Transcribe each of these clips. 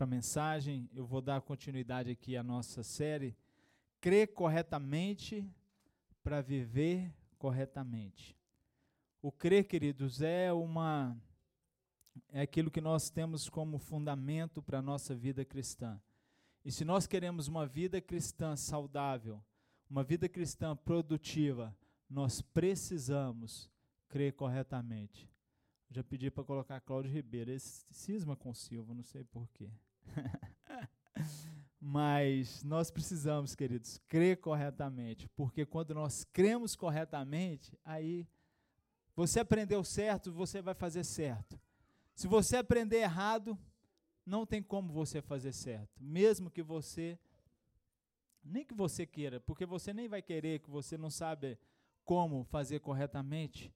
para a mensagem. Eu vou dar continuidade aqui à nossa série. Crer corretamente para viver corretamente. O crer, queridos, é uma é aquilo que nós temos como fundamento para a nossa vida cristã. E se nós queremos uma vida cristã saudável, uma vida cristã produtiva, nós precisamos crer corretamente. Já pedi para colocar Cláudio Ribeiro, esse cisma com Silva, não sei porquê. Mas nós precisamos, queridos, crer corretamente, porque quando nós cremos corretamente, aí você aprendeu certo, você vai fazer certo. Se você aprender errado, não tem como você fazer certo, mesmo que você nem que você queira, porque você nem vai querer que você não sabe como fazer corretamente.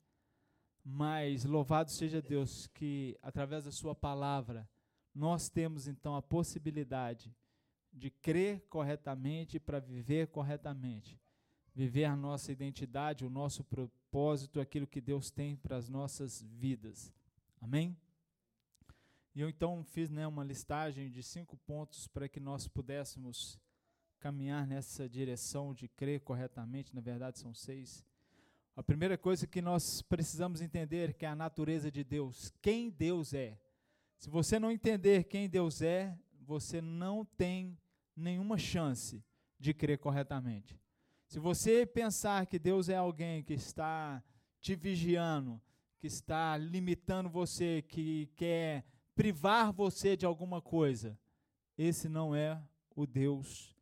Mas louvado seja Deus que através da sua palavra nós temos então a possibilidade de crer corretamente para viver corretamente. Viver a nossa identidade, o nosso propósito, aquilo que Deus tem para as nossas vidas. Amém? E eu então fiz né, uma listagem de cinco pontos para que nós pudéssemos caminhar nessa direção de crer corretamente. Na verdade, são seis. A primeira coisa que nós precisamos entender que é a natureza de Deus, quem Deus é. Se você não entender quem Deus é, você não tem nenhuma chance de crer corretamente. Se você pensar que Deus é alguém que está te vigiando, que está limitando você, que quer privar você de alguma coisa, esse não é o Deus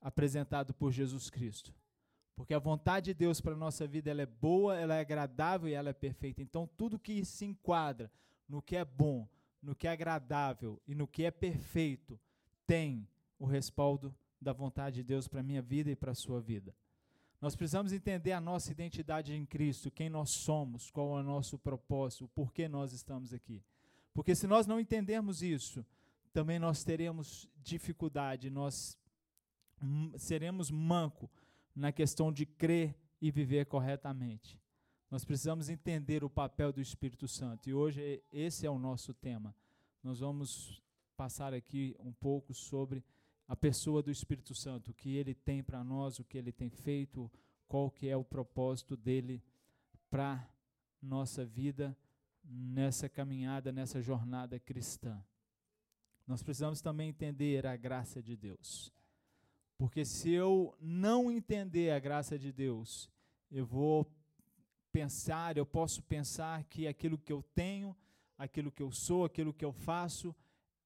apresentado por Jesus Cristo. Porque a vontade de Deus para a nossa vida ela é boa, ela é agradável e ela é perfeita. Então, tudo que se enquadra no que é bom, no que é agradável e no que é perfeito, tem o respaldo da vontade de Deus para a minha vida e para a sua vida. Nós precisamos entender a nossa identidade em Cristo, quem nós somos, qual é o nosso propósito, o porquê nós estamos aqui. Porque se nós não entendermos isso, também nós teremos dificuldade, nós seremos manco na questão de crer e viver corretamente. Nós precisamos entender o papel do Espírito Santo e hoje esse é o nosso tema. Nós vamos passar aqui um pouco sobre a pessoa do Espírito Santo, o que ele tem para nós, o que ele tem feito, qual que é o propósito dele para nossa vida nessa caminhada, nessa jornada cristã. Nós precisamos também entender a graça de Deus. Porque se eu não entender a graça de Deus, eu vou pensar, eu posso pensar que aquilo que eu tenho, aquilo que eu sou, aquilo que eu faço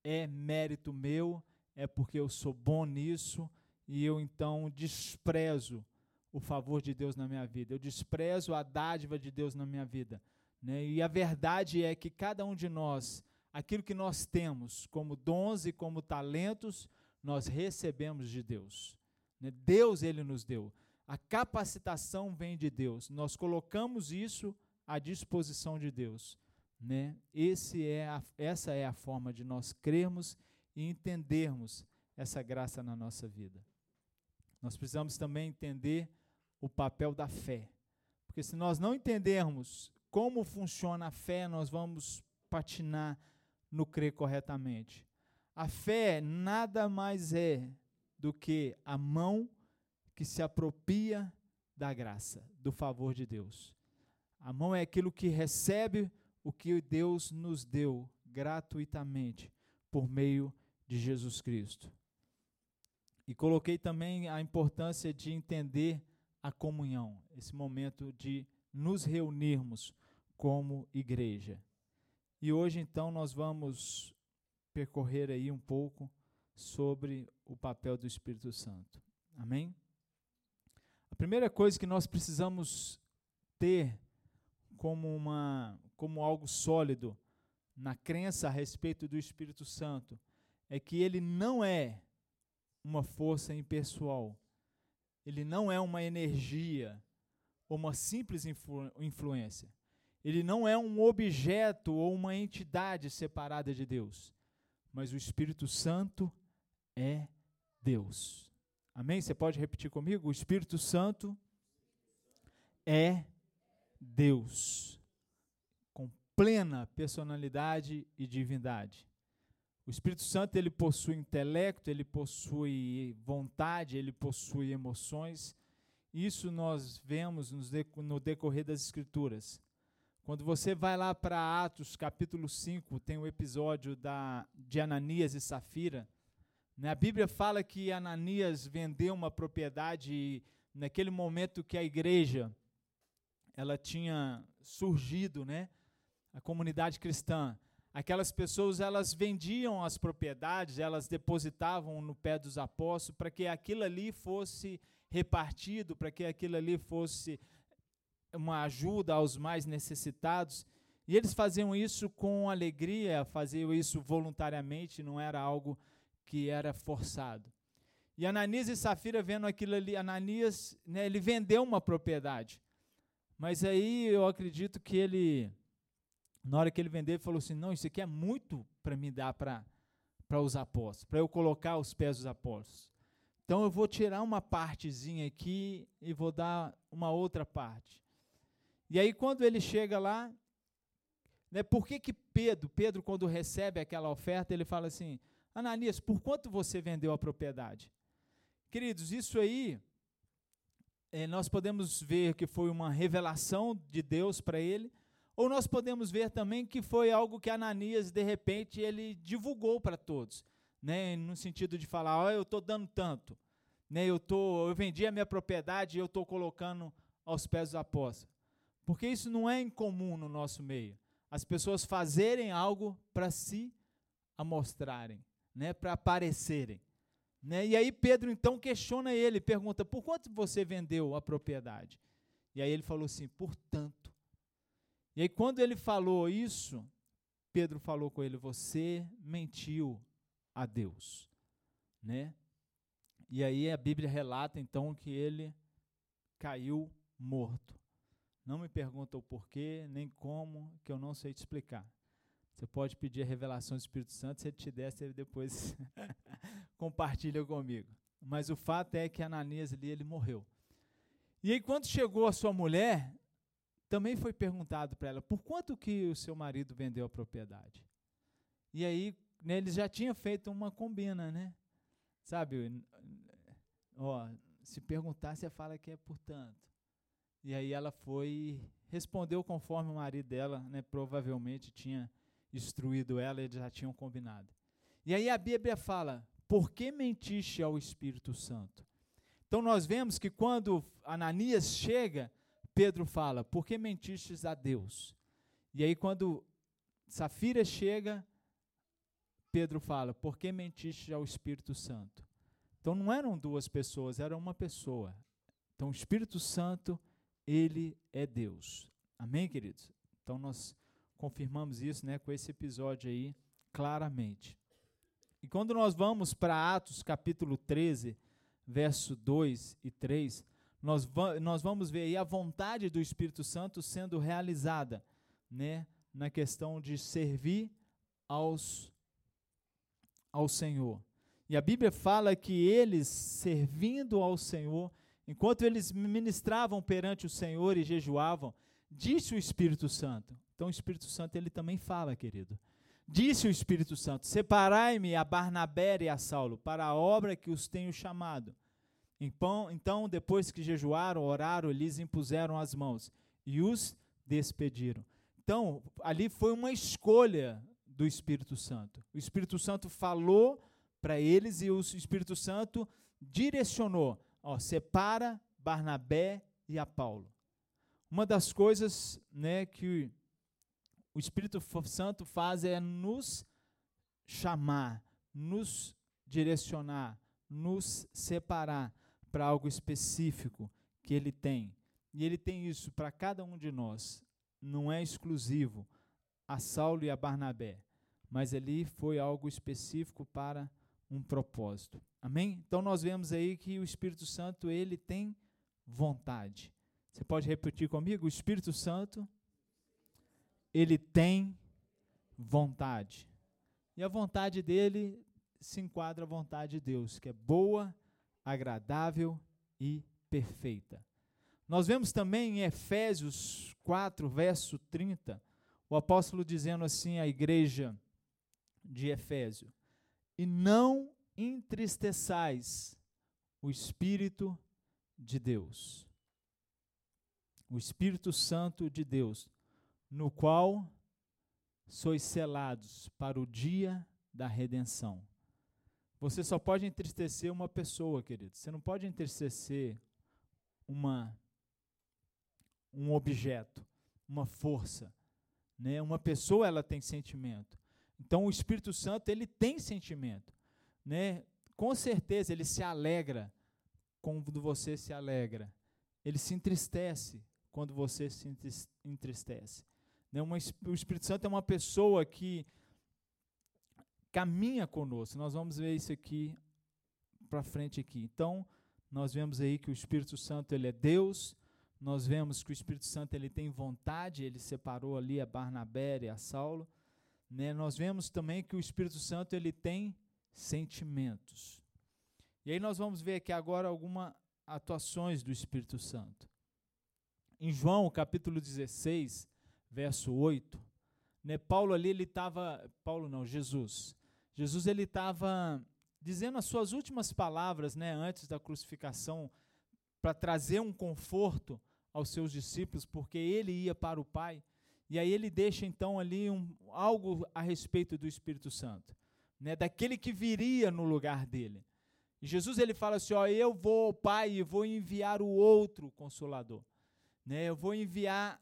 é mérito meu, é porque eu sou bom nisso e eu então desprezo o favor de Deus na minha vida, eu desprezo a dádiva de Deus na minha vida. Né? E a verdade é que cada um de nós, aquilo que nós temos como dons e como talentos, nós recebemos de Deus. Né? Deus, Ele nos deu. A capacitação vem de Deus. Nós colocamos isso à disposição de Deus. Né? Esse é a, essa é a forma de nós crermos e entendermos essa graça na nossa vida. Nós precisamos também entender o papel da fé. Porque se nós não entendermos como funciona a fé, nós vamos patinar no crer corretamente. A fé nada mais é do que a mão que se apropria da graça, do favor de Deus. A mão é aquilo que recebe o que Deus nos deu gratuitamente por meio de Jesus Cristo. E coloquei também a importância de entender a comunhão, esse momento de nos reunirmos como igreja. E hoje então nós vamos percorrer aí um pouco sobre o papel do Espírito Santo. Amém? Primeira coisa que nós precisamos ter como uma como algo sólido na crença a respeito do Espírito Santo é que ele não é uma força impessoal. Ele não é uma energia ou uma simples influ influência. Ele não é um objeto ou uma entidade separada de Deus. Mas o Espírito Santo é Deus. Amém? Você pode repetir comigo? O Espírito Santo é Deus, com plena personalidade e divindade. O Espírito Santo ele possui intelecto, ele possui vontade, ele possui emoções. Isso nós vemos no decorrer das Escrituras. Quando você vai lá para Atos capítulo 5, tem o um episódio da, de Ananias e Safira. Né? A Bíblia fala que Ananias vendeu uma propriedade naquele momento que a igreja ela tinha surgido, né? a comunidade cristã. Aquelas pessoas elas vendiam as propriedades, elas depositavam no pé dos apóstolos para que aquilo ali fosse repartido, para que aquilo ali fosse uma ajuda aos mais necessitados. E eles faziam isso com alegria, faziam isso voluntariamente, não era algo que era forçado. E Ananias e Safira vendo aquilo ali, Ananias, né, ele vendeu uma propriedade. Mas aí eu acredito que ele, na hora que ele vendeu, ele falou assim: não, isso aqui é muito para me dar para os apóstolos, para eu colocar os pés dos apóstolos. Então eu vou tirar uma partezinha aqui e vou dar uma outra parte. E aí quando ele chega lá, né, por que que Pedro, Pedro quando recebe aquela oferta, ele fala assim: "Ananias, por quanto você vendeu a propriedade?" Queridos, isso aí é, nós podemos ver que foi uma revelação de Deus para ele, ou nós podemos ver também que foi algo que Ananias de repente ele divulgou para todos né, no sentido de falar, oh, eu estou dando tanto, né, eu, tô, eu vendi a minha propriedade e eu estou colocando aos pés dos apóstolos. Porque isso não é incomum no nosso meio. As pessoas fazerem algo para se amostrarem, né, para aparecerem. Né? E aí Pedro então questiona ele, pergunta, por quanto você vendeu a propriedade? E aí ele falou assim, por tanto. E aí quando ele falou isso, Pedro falou com ele, você mentiu a Deus, né? E aí a Bíblia relata então que ele caiu morto. Não me pergunta o porquê, nem como, que eu não sei te explicar. Você pode pedir a revelação do Espírito Santo, se ele te der, você depois compartilha comigo. Mas o fato é que Ananias ali, ele morreu. E aí quando chegou a sua mulher, também foi perguntado para ela, por quanto que o seu marido vendeu a propriedade? E aí né, eles já tinham feito uma combina, né? Sabe, ó, se perguntar, você fala que é por tanto. E aí ela foi respondeu conforme o marido dela, né, provavelmente tinha instruído ela, eles já tinham combinado. E aí a Bíblia fala: "Por que mentiste ao Espírito Santo?" Então nós vemos que quando Ananias chega, Pedro fala: "Por que mentistes a Deus?" E aí quando Safira chega, Pedro fala: Por que mentiste ao Espírito Santo? Então não eram duas pessoas, era uma pessoa. Então o Espírito Santo, ele é Deus. Amém, queridos? Então nós confirmamos isso né, com esse episódio aí claramente. E quando nós vamos para Atos capítulo 13, verso 2 e 3, nós, va nós vamos ver aí a vontade do Espírito Santo sendo realizada né, na questão de servir aos ao Senhor. E a Bíblia fala que eles, servindo ao Senhor, enquanto eles ministravam perante o Senhor e jejuavam, disse o Espírito Santo. Então o Espírito Santo ele também fala, querido. Disse o Espírito Santo: Separai-me a Barnabé e a Saulo para a obra que os tenho chamado. Então, então, depois que jejuaram, oraram, lhes impuseram as mãos e os despediram. Então, ali foi uma escolha do Espírito Santo. O Espírito Santo falou para eles e o Espírito Santo direcionou, ó, separa Barnabé e a Paulo. Uma das coisas, né, que o Espírito Santo faz é nos chamar, nos direcionar, nos separar para algo específico que ele tem. E ele tem isso para cada um de nós. Não é exclusivo a Saulo e a Barnabé, mas ali foi algo específico para um propósito. Amém? Então nós vemos aí que o Espírito Santo, ele tem vontade. Você pode repetir comigo? O Espírito Santo, ele tem vontade. E a vontade dele se enquadra à vontade de Deus, que é boa, agradável e perfeita. Nós vemos também em Efésios 4, verso 30, o apóstolo dizendo assim à igreja de Efésio. E não entristeçais o Espírito de Deus. O Espírito Santo de Deus, no qual sois selados para o dia da redenção. Você só pode entristecer uma pessoa, querido. Você não pode entristecer uma um objeto, uma força, né? Uma pessoa ela tem sentimento. Então o Espírito Santo ele tem sentimento, né? Com certeza ele se alegra quando você se alegra. Ele se entristece quando você se entristece. Né? Uma, o Espírito Santo é uma pessoa que caminha conosco. Nós vamos ver isso aqui para frente aqui. Então, nós vemos aí que o Espírito Santo ele é Deus. Nós vemos que o Espírito Santo ele tem vontade, ele separou ali a Barnabé e a Saulo. Né? Nós vemos também que o Espírito Santo ele tem sentimentos. E aí nós vamos ver aqui agora algumas atuações do Espírito Santo. Em João, capítulo 16, verso 8, né, Paulo ali ele estava, Paulo não, Jesus. Jesus ele estava dizendo as suas últimas palavras, né, antes da crucificação, para trazer um conforto aos seus discípulos, porque ele ia para o Pai. E aí ele deixa então ali um, algo a respeito do Espírito Santo, né, daquele que viria no lugar dele. E Jesus ele fala assim, ó, eu vou, Pai, e vou enviar o outro consolador. Né, eu vou enviar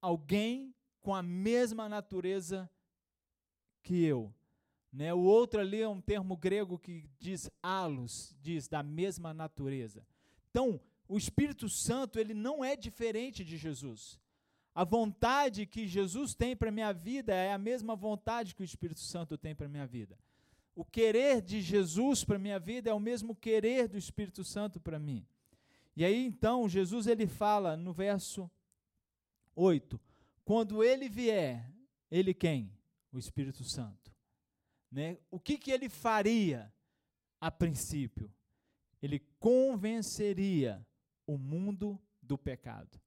alguém com a mesma natureza que eu. Né? O outro ali é um termo grego que diz halos, diz da mesma natureza. Então, o Espírito Santo, ele não é diferente de Jesus. A vontade que Jesus tem para a minha vida é a mesma vontade que o Espírito Santo tem para a minha vida. O querer de Jesus para a minha vida é o mesmo querer do Espírito Santo para mim. E aí então, Jesus ele fala no verso 8: quando ele vier, ele quem? O Espírito Santo. Né? O que, que ele faria a princípio? Ele convenceria o mundo do pecado.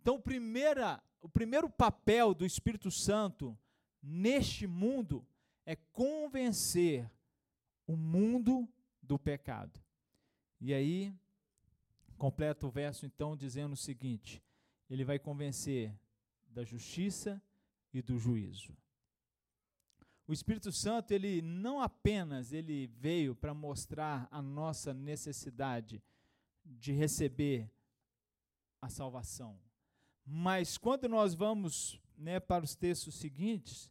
Então, primeira, o primeiro papel do Espírito Santo neste mundo é convencer o mundo do pecado. E aí, completa o verso então dizendo o seguinte: ele vai convencer da justiça e do juízo. O Espírito Santo, ele não apenas ele veio para mostrar a nossa necessidade de receber a salvação, mas quando nós vamos né, para os textos seguintes,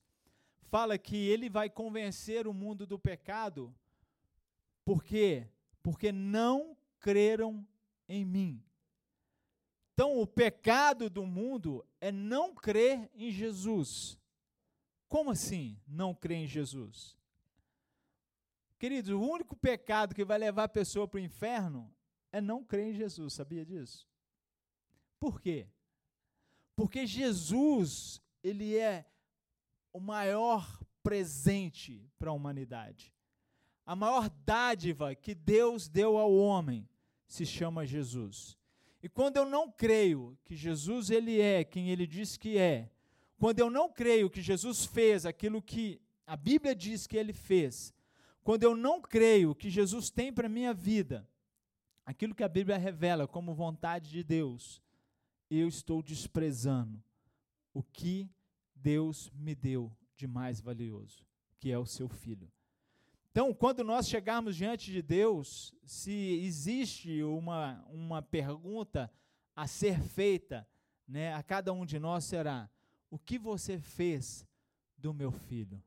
fala que ele vai convencer o mundo do pecado, por quê? Porque não creram em mim. Então, o pecado do mundo é não crer em Jesus. Como assim não crer em Jesus? Queridos, o único pecado que vai levar a pessoa para o inferno é não crer em Jesus, sabia disso? Por quê? Porque Jesus, ele é o maior presente para a humanidade. A maior dádiva que Deus deu ao homem se chama Jesus. E quando eu não creio que Jesus ele é quem ele diz que é, quando eu não creio que Jesus fez aquilo que a Bíblia diz que ele fez, quando eu não creio que Jesus tem para minha vida aquilo que a Bíblia revela como vontade de Deus, eu estou desprezando o que Deus me deu de mais valioso, que é o seu filho. Então, quando nós chegarmos diante de Deus, se existe uma, uma pergunta a ser feita né, a cada um de nós, será: o que você fez do meu filho?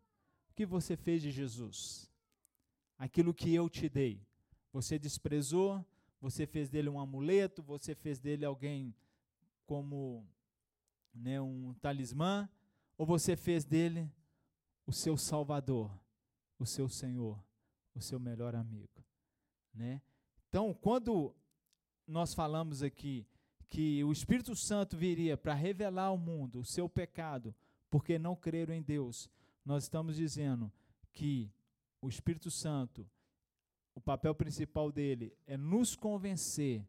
O que você fez de Jesus? Aquilo que eu te dei. Você desprezou, você fez dele um amuleto, você fez dele alguém como né, um talismã, ou você fez dele o seu salvador? O seu Senhor, o seu melhor amigo, né? Então, quando nós falamos aqui que o Espírito Santo viria para revelar ao mundo o seu pecado, porque não creram em Deus, nós estamos dizendo que o Espírito Santo, o papel principal dele é nos convencer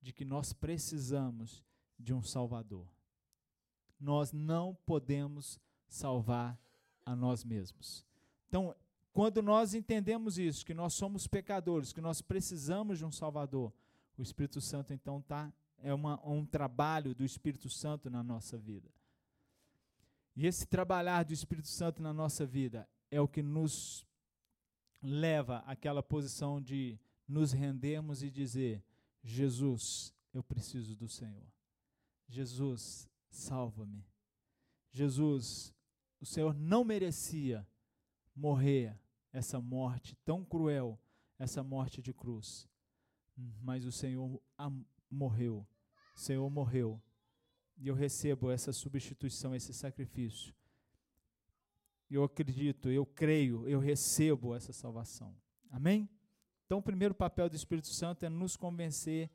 de que nós precisamos de um Salvador. Nós não podemos salvar a nós mesmos. Então, quando nós entendemos isso, que nós somos pecadores, que nós precisamos de um Salvador, o Espírito Santo então tá é uma, um trabalho do Espírito Santo na nossa vida. E esse trabalhar do Espírito Santo na nossa vida é o que nos leva àquela posição de nos rendermos e dizer: Jesus, eu preciso do Senhor. Jesus, salva-me. Jesus, o Senhor não merecia morrer essa morte tão cruel, essa morte de cruz. Mas o Senhor morreu. O Senhor morreu. E eu recebo essa substituição, esse sacrifício. Eu acredito, eu creio, eu recebo essa salvação. Amém? Então, o primeiro papel do Espírito Santo é nos convencer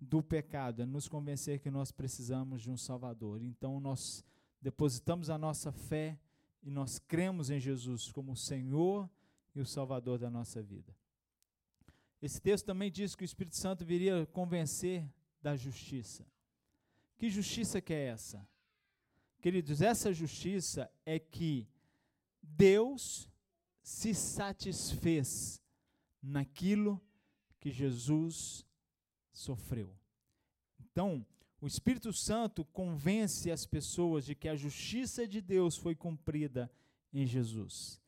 do pecado, é nos convencer que nós precisamos de um Salvador. Então, nós depositamos a nossa fé e nós cremos em Jesus como Senhor e o Salvador da nossa vida. Esse texto também diz que o Espírito Santo viria convencer da justiça. Que justiça que é essa? Queridos, essa justiça é que Deus se satisfez naquilo que Jesus sofreu. Então, o Espírito Santo convence as pessoas de que a justiça de Deus foi cumprida em Jesus,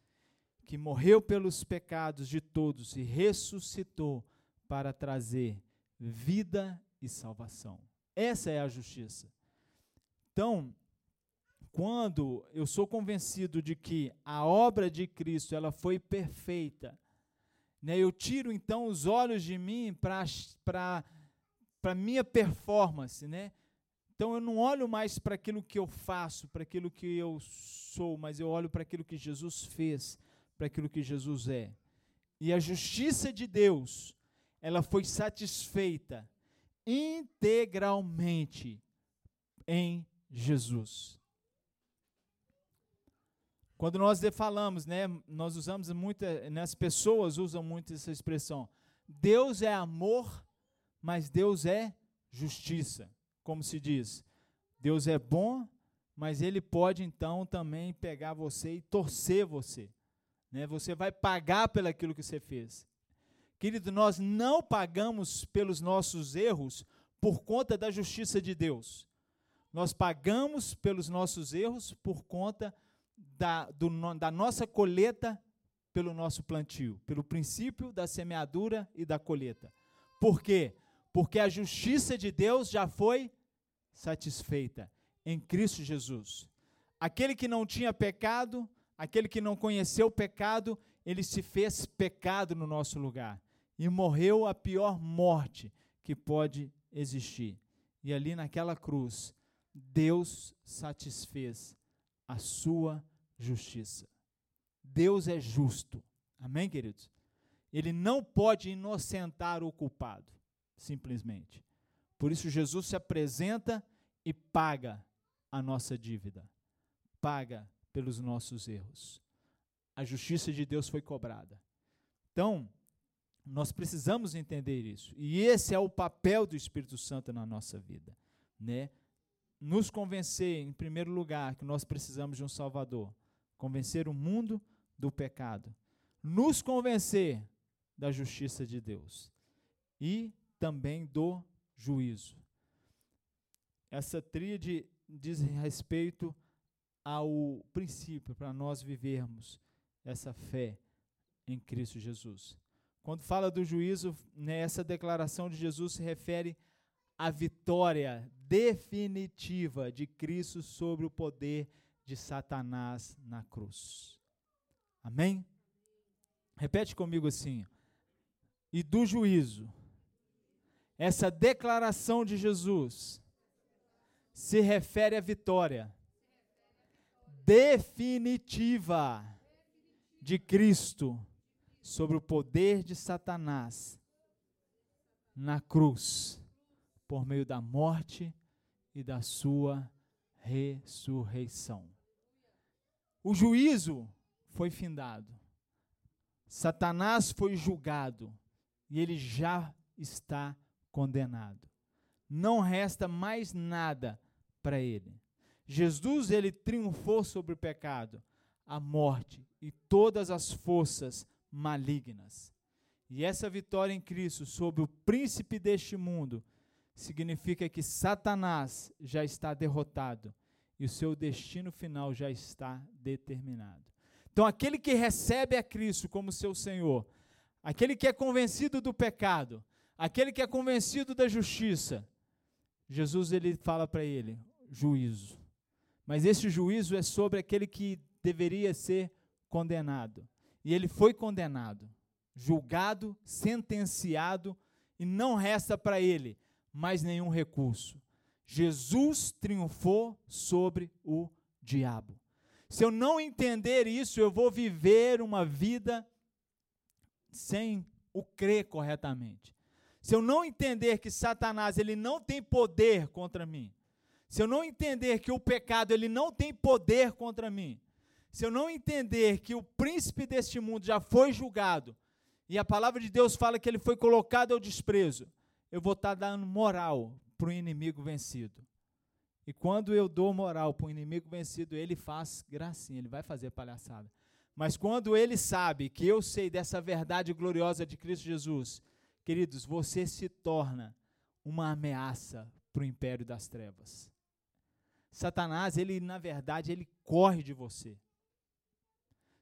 que morreu pelos pecados de todos e ressuscitou para trazer vida e salvação. Essa é a justiça. Então, quando eu sou convencido de que a obra de Cristo ela foi perfeita, né, eu tiro então os olhos de mim para para minha performance, né? Então eu não olho mais para aquilo que eu faço, para aquilo que eu sou, mas eu olho para aquilo que Jesus fez, para aquilo que Jesus é. E a justiça de Deus, ela foi satisfeita integralmente em Jesus. Quando nós falamos, né, nós usamos muito, né, as pessoas usam muito essa expressão. Deus é amor mas Deus é justiça, como se diz. Deus é bom, mas ele pode então também pegar você e torcer você. Né? Você vai pagar pelo aquilo que você fez. Querido, nós não pagamos pelos nossos erros por conta da justiça de Deus. Nós pagamos pelos nossos erros por conta da, do, da nossa colheita pelo nosso plantio, pelo princípio da semeadura e da colheita. Por quê? porque a justiça de Deus já foi satisfeita em Cristo Jesus. Aquele que não tinha pecado, aquele que não conheceu o pecado, ele se fez pecado no nosso lugar e morreu a pior morte que pode existir. E ali naquela cruz, Deus satisfez a sua justiça. Deus é justo. Amém, queridos? Ele não pode inocentar o culpado simplesmente. Por isso, Jesus se apresenta e paga a nossa dívida, paga pelos nossos erros. A justiça de Deus foi cobrada. Então, nós precisamos entender isso. E esse é o papel do Espírito Santo na nossa vida, né? Nos convencer, em primeiro lugar, que nós precisamos de um Salvador, convencer o mundo do pecado, nos convencer da justiça de Deus e também do juízo. Essa tríade diz respeito ao princípio para nós vivermos essa fé em Cristo Jesus. Quando fala do juízo, né, essa declaração de Jesus se refere à vitória definitiva de Cristo sobre o poder de Satanás na cruz. Amém? Repete comigo assim. E do juízo essa declaração de Jesus se refere à vitória definitiva de Cristo sobre o poder de Satanás na cruz, por meio da morte e da sua ressurreição. O juízo foi findado. Satanás foi julgado e ele já está condenado. Não resta mais nada para ele. Jesus ele triunfou sobre o pecado. a morte e todas as forças malignas. E essa vitória em Cristo sobre o príncipe deste mundo significa que Satanás já está derrotado e o seu destino final já está determinado. Então, aquele que recebe a Cristo como seu Senhor, aquele que é convencido do pecado, aquele que é convencido da justiça, Jesus ele fala para ele: juízo. Mas esse juízo é sobre aquele que deveria ser condenado. E ele foi condenado, julgado, sentenciado, e não resta para ele mais nenhum recurso. Jesus triunfou sobre o diabo. Se eu não entender isso, eu vou viver uma vida sem o crer corretamente. Se eu não entender que Satanás ele não tem poder contra mim, se eu não entender que o pecado ele não tem poder contra mim, se eu não entender que o príncipe deste mundo já foi julgado, e a palavra de Deus fala que ele foi colocado ao desprezo, eu vou estar tá dando moral para o inimigo vencido. E quando eu dou moral para o inimigo vencido, ele faz gracinha, ele vai fazer palhaçada. Mas quando ele sabe que eu sei dessa verdade gloriosa de Cristo Jesus, queridos, você se torna uma ameaça para o império das trevas. Satanás, ele na verdade, ele corre de você.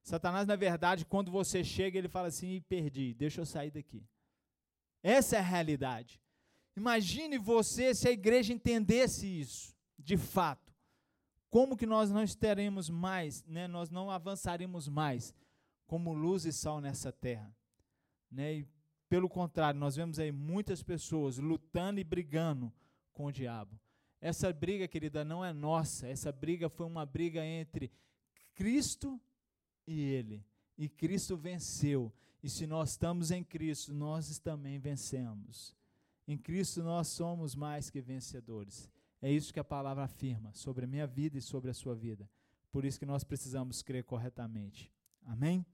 Satanás, na verdade, quando você chega, ele fala assim: perdi, deixa eu sair daqui. Essa é a realidade. Imagine você se a igreja entendesse isso, de fato. Como que nós não estaremos mais, né? nós não avançaremos mais como luz e sal nessa terra. Né? E, pelo contrário, nós vemos aí muitas pessoas lutando e brigando com o diabo. Essa briga, querida, não é nossa. Essa briga foi uma briga entre Cristo e ele. E Cristo venceu. E se nós estamos em Cristo, nós também vencemos. Em Cristo nós somos mais que vencedores. É isso que a palavra afirma sobre a minha vida e sobre a sua vida. Por isso que nós precisamos crer corretamente. Amém?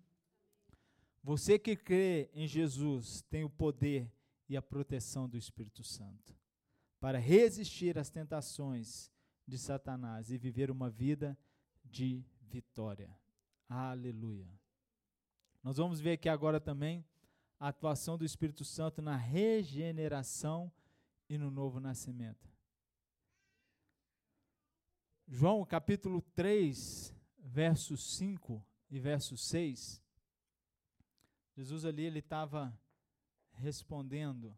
Você que crê em Jesus tem o poder e a proteção do Espírito Santo para resistir às tentações de Satanás e viver uma vida de vitória. Aleluia. Nós vamos ver aqui agora também a atuação do Espírito Santo na regeneração e no novo nascimento. João capítulo 3, verso 5 e verso 6. Jesus ali ele estava respondendo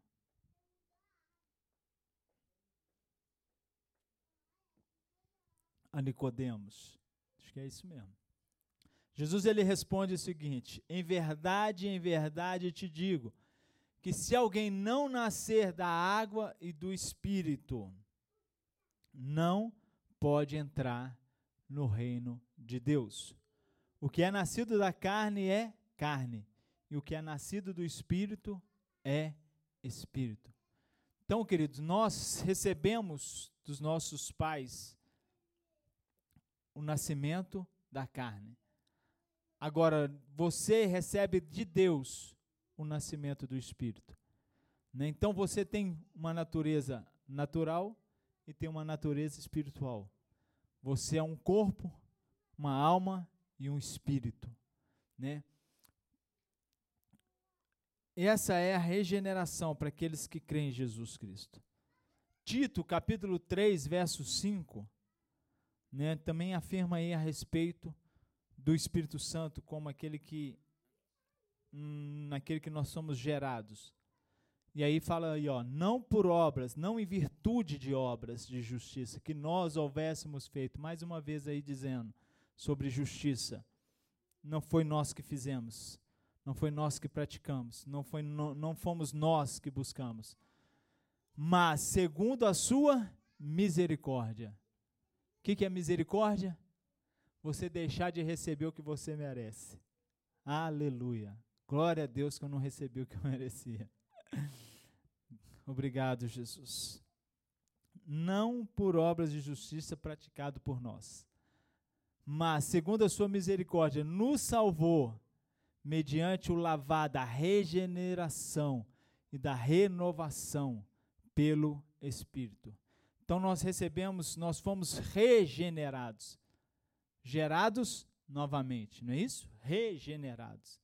a Nicodemos. Acho que é isso mesmo. Jesus ele responde o seguinte: Em verdade, em verdade te digo, que se alguém não nascer da água e do espírito, não pode entrar no reino de Deus. O que é nascido da carne é carne, e o que é nascido do espírito é espírito. Então, queridos, nós recebemos dos nossos pais o nascimento da carne. Agora, você recebe de Deus o nascimento do Espírito. Né? Então, você tem uma natureza natural e tem uma natureza espiritual. Você é um corpo, uma alma e um espírito. Né? Essa é a regeneração para aqueles que creem em Jesus Cristo. Tito, capítulo 3, verso 5, né, também afirma aí a respeito do Espírito Santo como aquele que hum, naquele que nós somos gerados. E aí fala aí, ó, não por obras, não em virtude de obras de justiça que nós houvéssemos feito, mais uma vez aí dizendo sobre justiça. Não foi nós que fizemos, não foi nós que praticamos, não foi no, não fomos nós que buscamos. Mas segundo a sua misericórdia. O que, que é misericórdia? você deixar de receber o que você merece. Aleluia. Glória a Deus que eu não recebi o que eu merecia. Obrigado, Jesus. Não por obras de justiça praticado por nós, mas segundo a sua misericórdia nos salvou mediante o lavar da regeneração e da renovação pelo Espírito. Então nós recebemos, nós fomos regenerados gerados novamente, não é isso? Regenerados.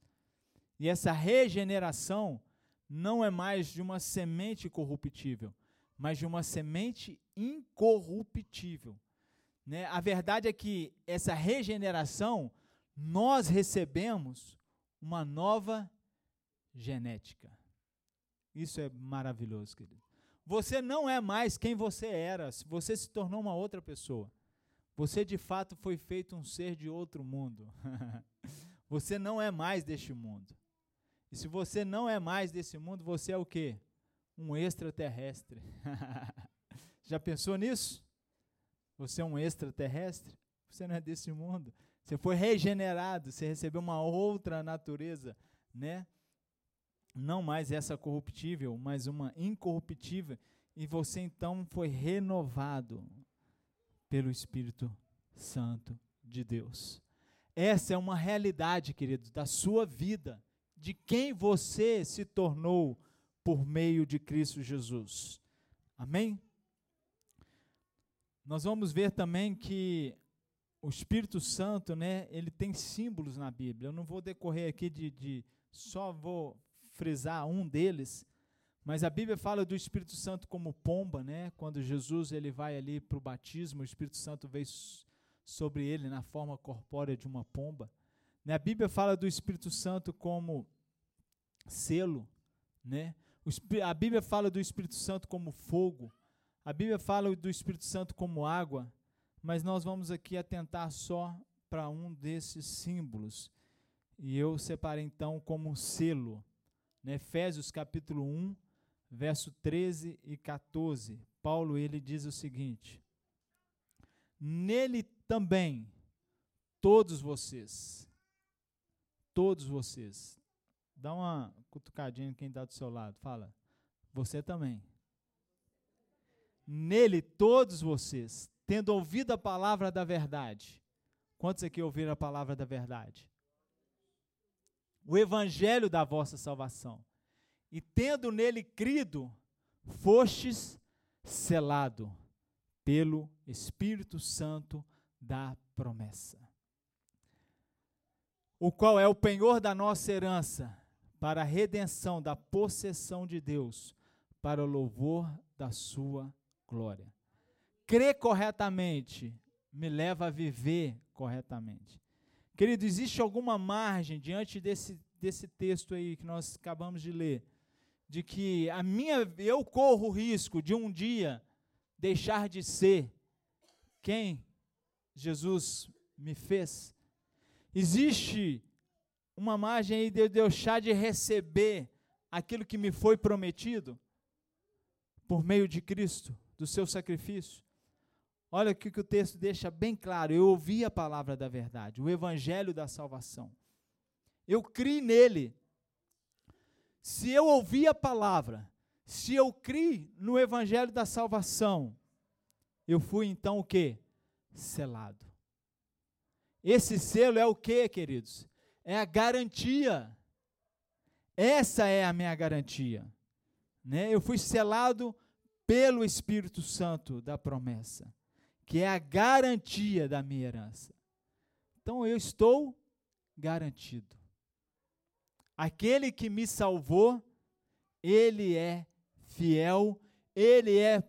E essa regeneração não é mais de uma semente corruptível, mas de uma semente incorruptível. Né? A verdade é que essa regeneração, nós recebemos uma nova genética. Isso é maravilhoso, querido. Você não é mais quem você era, você se tornou uma outra pessoa. Você de fato foi feito um ser de outro mundo. você não é mais deste mundo. E se você não é mais desse mundo, você é o quê? Um extraterrestre. Já pensou nisso? Você é um extraterrestre? Você não é desse mundo. Você foi regenerado, você recebeu uma outra natureza, né? Não mais essa corruptível, mas uma incorruptível, e você então foi renovado pelo Espírito Santo de Deus. Essa é uma realidade, queridos, da sua vida de quem você se tornou por meio de Cristo Jesus. Amém? Nós vamos ver também que o Espírito Santo, né, ele tem símbolos na Bíblia. Eu não vou decorrer aqui de, de só vou frisar um deles, mas a Bíblia fala do Espírito Santo como pomba, né? Quando Jesus ele vai ali para o batismo, o Espírito Santo veio sobre ele na forma corpórea de uma pomba. Né? A Bíblia fala do Espírito Santo como selo, né? A Bíblia fala do Espírito Santo como fogo. A Bíblia fala do Espírito Santo como água, mas nós vamos aqui atentar só para um desses símbolos. E eu separei então como selo. Né? Efésios capítulo 1, verso 13 e 14. Paulo ele diz o seguinte: Nele também todos vocês, todos vocês. Dá uma cutucadinha em quem está do seu lado. Fala, você também. Nele, todos vocês, tendo ouvido a palavra da verdade. Quantos aqui ouviram a palavra da verdade? O evangelho da vossa salvação. E tendo nele crido, fostes selado pelo Espírito Santo da promessa o qual é o penhor da nossa herança, para a redenção da possessão de Deus, para o louvor da sua glória. Crer corretamente me leva a viver corretamente. Querido, existe alguma margem diante desse, desse texto aí que nós acabamos de ler, de que a minha eu corro o risco de um dia deixar de ser quem Jesus me fez? Existe uma margem aí de eu deixar de receber aquilo que me foi prometido por meio de Cristo, do seu sacrifício. Olha o que o texto deixa bem claro. Eu ouvi a palavra da verdade, o evangelho da salvação. Eu criei nele. Se eu ouvi a palavra, se eu criei no evangelho da salvação, eu fui então o que? Selado. Esse selo é o que, queridos? É a garantia. Essa é a minha garantia. Né? Eu fui selado pelo Espírito Santo da promessa, que é a garantia da minha herança. Então eu estou garantido. Aquele que me salvou, ele é fiel, ele é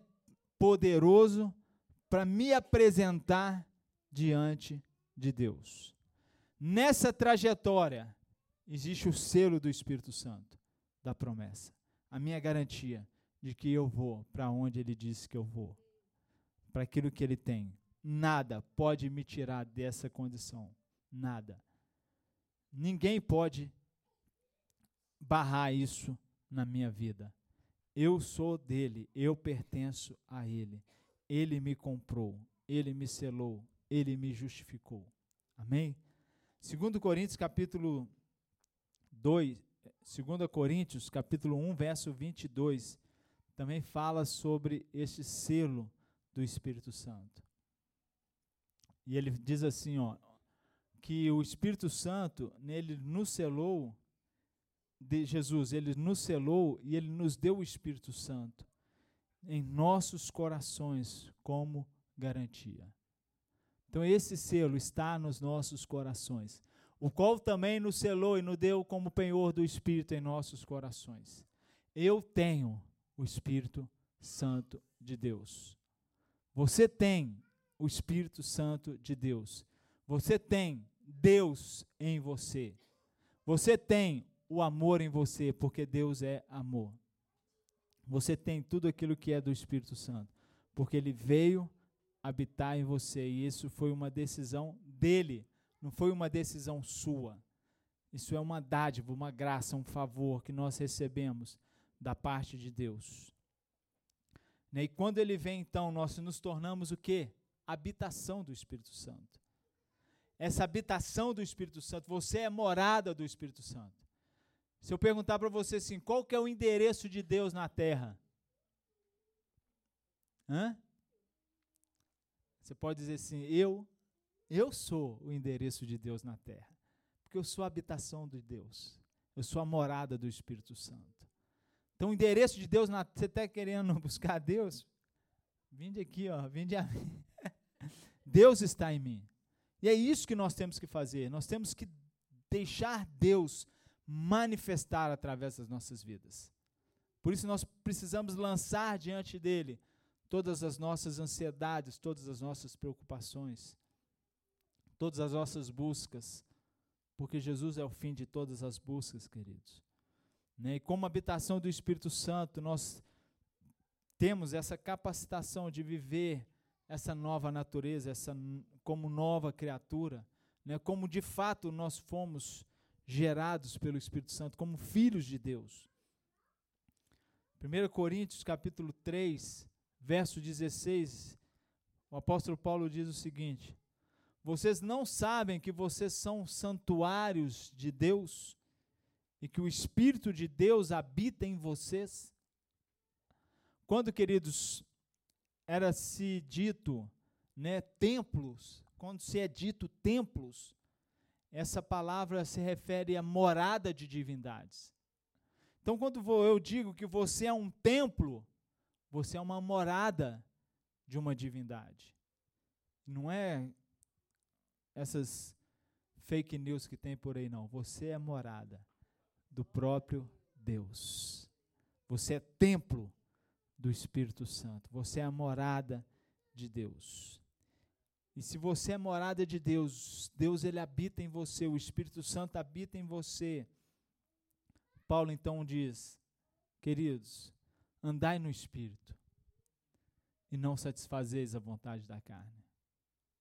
poderoso para me apresentar diante de Deus. Nessa trajetória, existe o selo do Espírito Santo, da promessa. A minha garantia de que eu vou para onde Ele disse que eu vou, para aquilo que Ele tem. Nada pode me tirar dessa condição. Nada. Ninguém pode barrar isso na minha vida. Eu sou dele, eu pertenço a ele. Ele me comprou, ele me selou, ele me justificou. Amém? 2 Coríntios capítulo 2, 2 Coríntios capítulo 1, verso 22, também fala sobre este selo do Espírito Santo. E ele diz assim, ó, que o Espírito Santo, nele nos selou, de Jesus, ele nos selou e ele nos deu o Espírito Santo em nossos corações como garantia Então, esse selo está nos nossos corações, o qual também nos selou e nos deu como penhor do Espírito em nossos corações. Eu tenho o Espírito Santo de Deus. Você tem o Espírito Santo de Deus. Você tem Deus em você. Você tem o amor em você, porque Deus é amor. Você tem tudo aquilo que é do Espírito Santo, porque ele veio habitar em você e isso foi uma decisão dele, não foi uma decisão sua. Isso é uma dádiva, uma graça, um favor que nós recebemos da parte de Deus. Né, e quando ele vem, então, nós nos tornamos o quê? Habitação do Espírito Santo. Essa habitação do Espírito Santo, você é morada do Espírito Santo. Se eu perguntar para você assim, qual que é o endereço de Deus na terra? Hã? Você pode dizer assim, eu, eu sou o endereço de Deus na terra. Porque eu sou a habitação de Deus. Eu sou a morada do Espírito Santo. Então, o endereço de Deus, na, você está querendo buscar Deus? Vinde aqui, ó, vinde a mim. Deus está em mim. E é isso que nós temos que fazer. Nós temos que deixar Deus manifestar através das nossas vidas. Por isso nós precisamos lançar diante dele todas as nossas ansiedades, todas as nossas preocupações, todas as nossas buscas, porque Jesus é o fim de todas as buscas, queridos. Né? E como habitação do Espírito Santo, nós temos essa capacitação de viver essa nova natureza, essa como nova criatura, né? como de fato nós fomos gerados pelo Espírito Santo, como filhos de Deus. 1 Coríntios capítulo 3, verso 16, o apóstolo Paulo diz o seguinte: Vocês não sabem que vocês são santuários de Deus e que o Espírito de Deus habita em vocês? Quando, queridos, era se dito, né, templos, quando se é dito templos, essa palavra se refere à morada de divindades. Então, quando eu digo que você é um templo, você é uma morada de uma divindade. Não é essas fake news que tem por aí, não. Você é morada do próprio Deus. Você é templo do Espírito Santo. Você é a morada de Deus. E se você é morada de Deus, Deus ele habita em você, o Espírito Santo habita em você. Paulo então diz: Queridos, andai no Espírito e não satisfazeis a vontade da carne.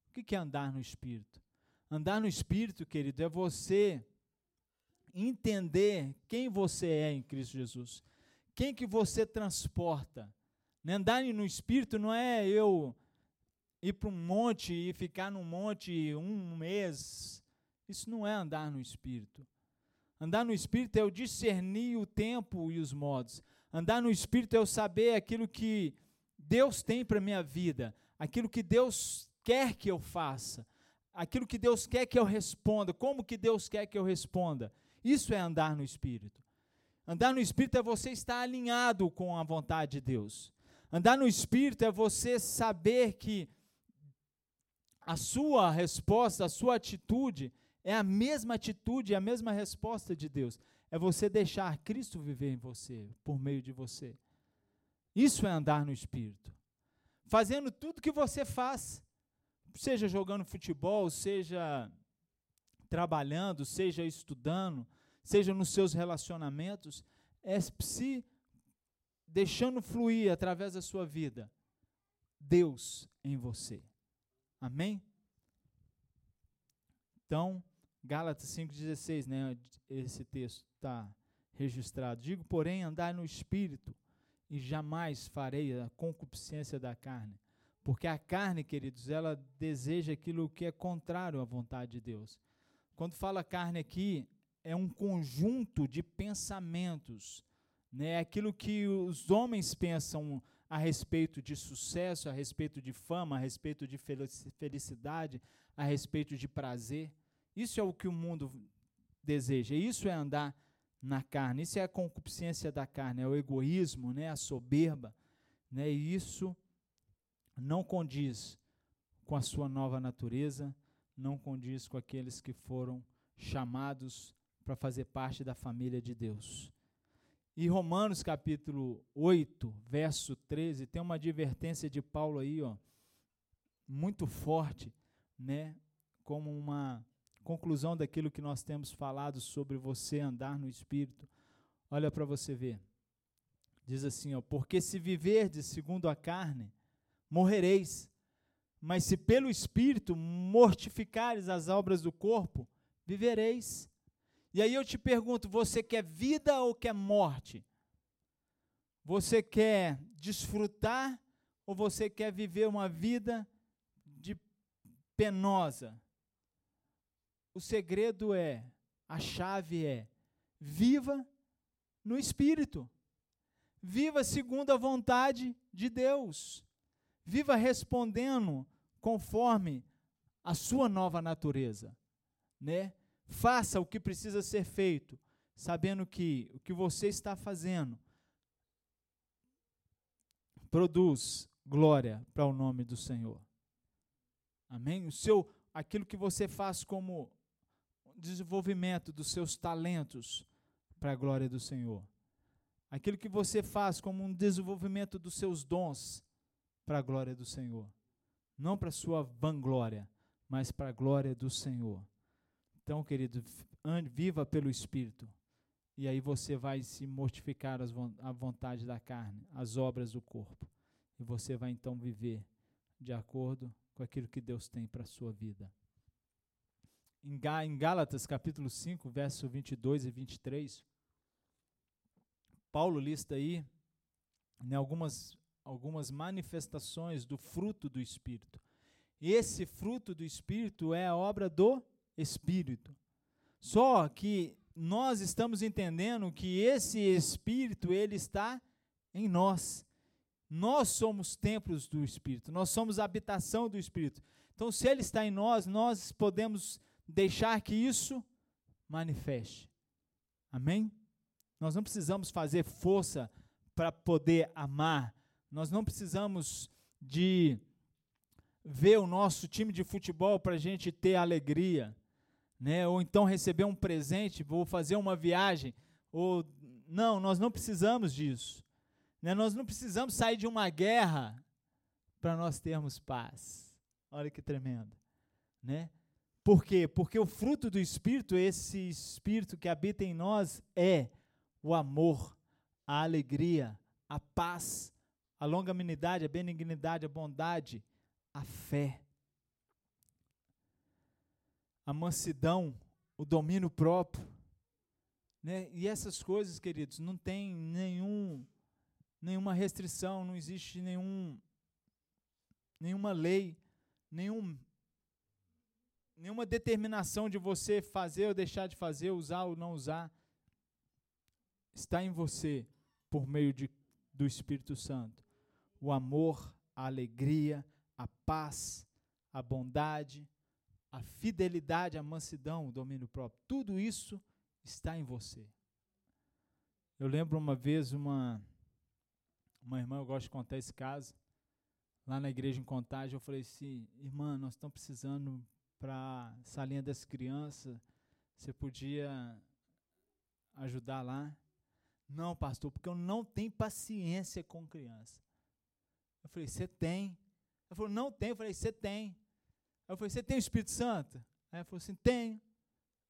O que é andar no Espírito? Andar no Espírito, querido, é você entender quem você é em Cristo Jesus, quem que você transporta. Né, andar no Espírito não é eu ir para um monte e ficar num monte um mês. Isso não é andar no Espírito. Andar no Espírito é eu discernir o tempo e os modos. Andar no Espírito é eu saber aquilo que Deus tem para a minha vida, aquilo que Deus quer que eu faça, aquilo que Deus quer que eu responda, como que Deus quer que eu responda. Isso é andar no Espírito. Andar no Espírito é você estar alinhado com a vontade de Deus. Andar no Espírito é você saber que a sua resposta, a sua atitude é a mesma atitude, a mesma resposta de Deus. É você deixar Cristo viver em você, por meio de você. Isso é andar no Espírito. Fazendo tudo que você faz, seja jogando futebol, seja trabalhando, seja estudando, seja nos seus relacionamentos, é se deixando fluir através da sua vida Deus em você. Amém? Então, Gálatas 5,16, né, esse texto está registrado. Digo, porém, andar no Espírito, e jamais farei a concupiscência da carne. Porque a carne, queridos, ela deseja aquilo que é contrário à vontade de Deus. Quando fala carne aqui, é um conjunto de pensamentos, né? É aquilo que os homens pensam a respeito de sucesso, a respeito de fama, a respeito de felicidade, a respeito de prazer. Isso é o que o mundo deseja. Isso é andar na carne. Isso é a concupiscência da carne, é o egoísmo, né, a soberba, né? E isso não condiz com a sua nova natureza, não condiz com aqueles que foram chamados para fazer parte da família de Deus. E Romanos capítulo 8, verso 13, tem uma advertência de Paulo aí, ó, muito forte, né, como uma conclusão daquilo que nós temos falado sobre você andar no espírito. Olha para você ver. Diz assim, ó, porque se viverdes segundo a carne, morrereis. Mas se pelo Espírito mortificares as obras do corpo, vivereis. E aí eu te pergunto: você quer vida ou quer morte? Você quer desfrutar ou você quer viver uma vida de penosa? O segredo é, a chave é, viva no Espírito. Viva segundo a vontade de Deus. Viva respondendo conforme a sua nova natureza, né? Faça o que precisa ser feito, sabendo que o que você está fazendo produz glória para o nome do Senhor. Amém? O seu aquilo que você faz como desenvolvimento dos seus talentos para a glória do Senhor. Aquilo que você faz como um desenvolvimento dos seus dons para a glória do Senhor. Não para a sua vanglória, mas para a glória do Senhor. Então, querido, viva pelo Espírito. E aí você vai se mortificar à vontade da carne, as obras do corpo. E você vai então viver de acordo com aquilo que Deus tem para a sua vida. Em Gálatas capítulo 5, verso 22 e 23, Paulo lista aí né, algumas algumas manifestações do fruto do Espírito. Esse fruto do Espírito é a obra do Espírito. Só que nós estamos entendendo que esse Espírito, ele está em nós. Nós somos templos do Espírito, nós somos habitação do Espírito. Então, se ele está em nós, nós podemos deixar que isso manifeste. Amém? Nós não precisamos fazer força para poder amar, nós não precisamos de ver o nosso time de futebol para a gente ter alegria, né? ou então receber um presente, vou fazer uma viagem. Ou, não, nós não precisamos disso. Né? Nós não precisamos sair de uma guerra para nós termos paz. Olha que tremendo. Né? Por quê? Porque o fruto do Espírito, esse Espírito que habita em nós, é o amor, a alegria, a paz, a longanimidade, a benignidade, a bondade, a fé, a mansidão, o domínio próprio. Né? E essas coisas, queridos, não tem nenhum, nenhuma restrição, não existe nenhum, nenhuma lei, nenhum, nenhuma determinação de você fazer ou deixar de fazer, usar ou não usar. Está em você por meio de, do Espírito Santo o amor, a alegria, a paz, a bondade, a fidelidade, a mansidão, o domínio próprio. Tudo isso está em você. Eu lembro uma vez uma uma irmã, eu gosto de contar esse caso, lá na igreja em Contagem, eu falei assim, irmã, nós estamos precisando para salinha das crianças, você podia ajudar lá? Não, pastor, porque eu não tenho paciência com criança. Eu falei, você tem. Ela falou, não tem. Eu falei, você tem. Eu falei, você tem o Espírito Santo? Aí ela falou assim, tenho. O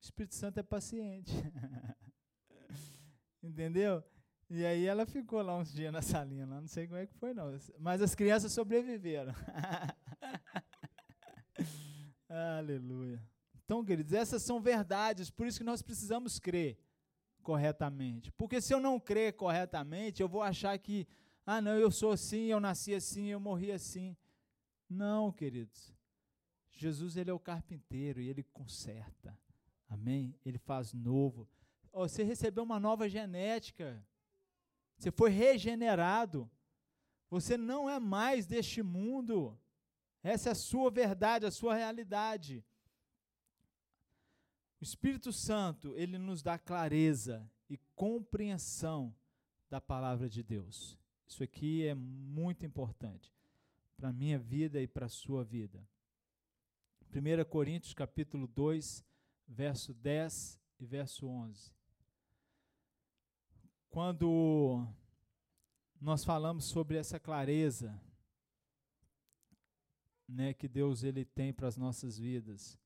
Espírito Santo é paciente. Entendeu? E aí ela ficou lá uns dias na salinha, lá, não sei como é que foi não. Mas as crianças sobreviveram. Aleluia. Então, queridos, essas são verdades, por isso que nós precisamos crer corretamente. Porque se eu não crer corretamente, eu vou achar que ah, não, eu sou assim, eu nasci assim, eu morri assim. Não, queridos. Jesus, ele é o carpinteiro e ele conserta. Amém? Ele faz novo. Oh, você recebeu uma nova genética. Você foi regenerado. Você não é mais deste mundo. Essa é a sua verdade, a sua realidade. O Espírito Santo, ele nos dá clareza e compreensão da palavra de Deus. Isso aqui é muito importante para a minha vida e para a sua vida. 1 Coríntios capítulo 2, verso 10 e verso 11. Quando nós falamos sobre essa clareza né, que Deus ele tem para as nossas vidas,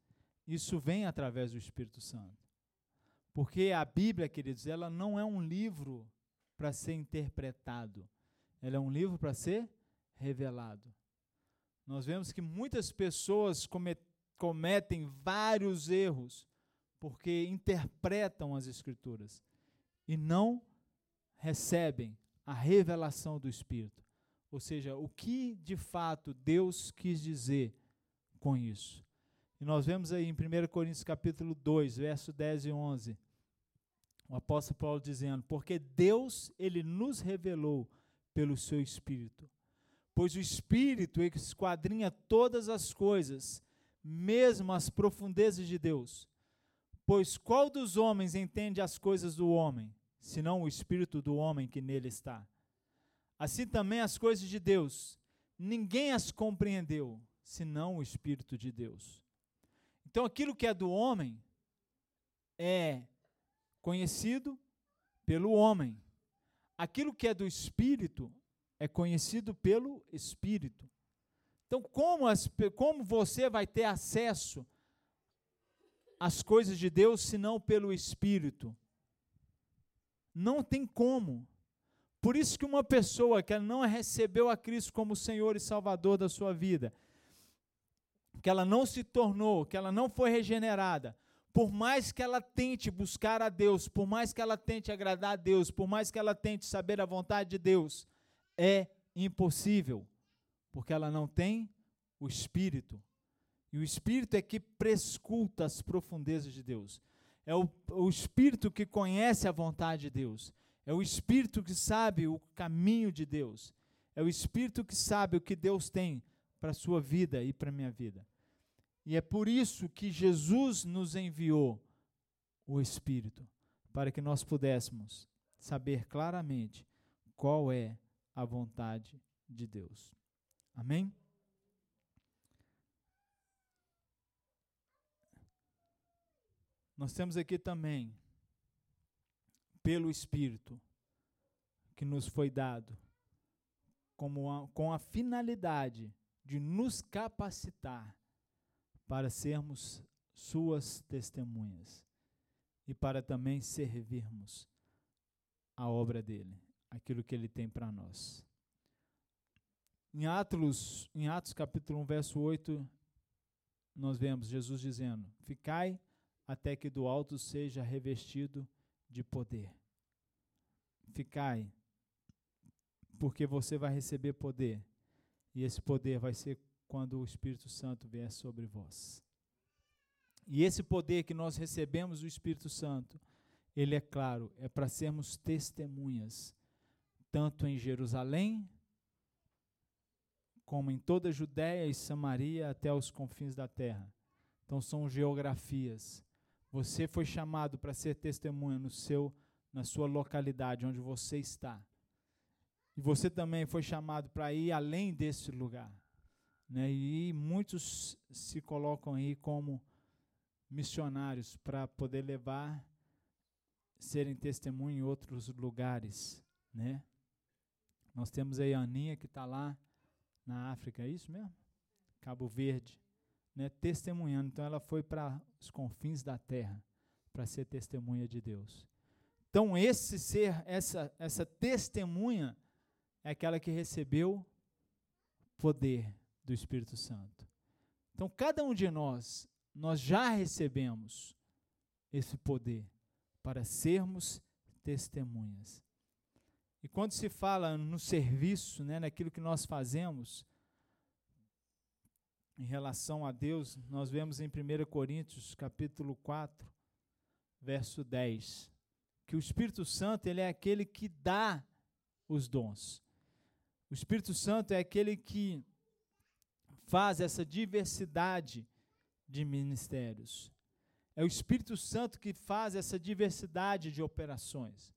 isso vem através do Espírito Santo. Porque a Bíblia, queridos, ela não é um livro para ser interpretado. Ela é um livro para ser revelado. Nós vemos que muitas pessoas cometem vários erros porque interpretam as Escrituras e não recebem a revelação do Espírito. Ou seja, o que de fato Deus quis dizer com isso. E nós vemos aí em 1 Coríntios capítulo 2, verso 10 e 11, o apóstolo Paulo dizendo: "Porque Deus ele nos revelou pelo seu espírito. Pois o espírito esquadrinha todas as coisas, mesmo as profundezas de Deus. Pois qual dos homens entende as coisas do homem, senão o espírito do homem que nele está? Assim também as coisas de Deus, ninguém as compreendeu, senão o espírito de Deus. Então aquilo que é do homem é conhecido pelo homem. Aquilo que é do espírito é conhecido pelo espírito. Então, como, as, como você vai ter acesso às coisas de Deus se não pelo espírito? Não tem como. Por isso que uma pessoa que não recebeu a Cristo como Senhor e Salvador da sua vida, que ela não se tornou, que ela não foi regenerada, por mais que ela tente buscar a Deus, por mais que ela tente agradar a Deus, por mais que ela tente saber a vontade de Deus, é impossível, porque ela não tem o Espírito. E o Espírito é que presculta as profundezas de Deus. É o, o Espírito que conhece a vontade de Deus. É o Espírito que sabe o caminho de Deus. É o Espírito que sabe o que Deus tem para a sua vida e para a minha vida. E é por isso que Jesus nos enviou o Espírito, para que nós pudéssemos saber claramente qual é a vontade de Deus. Amém? Nós temos aqui também, pelo Espírito que nos foi dado, como a, com a finalidade de nos capacitar para sermos suas testemunhas e para também servirmos a obra dele, aquilo que ele tem para nós. Em Atos, em Atos capítulo 1, verso 8, nós vemos Jesus dizendo: Ficai até que do alto seja revestido de poder. Ficai, porque você vai receber poder, e esse poder vai ser quando o Espírito Santo vier sobre vós. E esse poder que nós recebemos do Espírito Santo, ele é claro, é para sermos testemunhas, tanto em Jerusalém, como em toda a Judéia e Samaria até os confins da terra. Então são geografias. Você foi chamado para ser testemunha no seu na sua localidade onde você está. E você também foi chamado para ir além desse lugar. Né? E muitos se colocam aí como missionários para poder levar, serem testemunho em outros lugares. Né? Nós temos aí a Aninha que está lá na África, é isso mesmo? Cabo Verde, né? testemunhando. Então ela foi para os confins da terra para ser testemunha de Deus. Então esse ser, essa, essa testemunha é aquela que recebeu poder do Espírito Santo. Então, cada um de nós, nós já recebemos esse poder para sermos testemunhas. E quando se fala no serviço, né, naquilo que nós fazemos em relação a Deus, nós vemos em 1 Coríntios, capítulo 4, verso 10, que o Espírito Santo, ele é aquele que dá os dons. O Espírito Santo é aquele que faz essa diversidade de ministérios. É o Espírito Santo que faz essa diversidade de operações.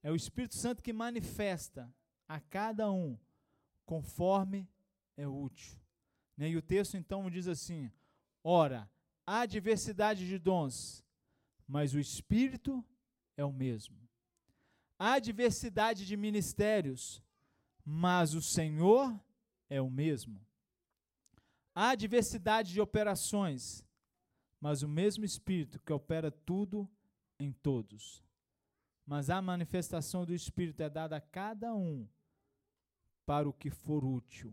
É o Espírito Santo que manifesta a cada um conforme é útil. Né? E o texto então diz assim: Ora, há diversidade de dons, mas o Espírito é o mesmo. Há diversidade de ministérios, mas o Senhor é o mesmo. Há diversidade de operações, mas o mesmo Espírito que opera tudo em todos. Mas a manifestação do Espírito é dada a cada um para o que for útil.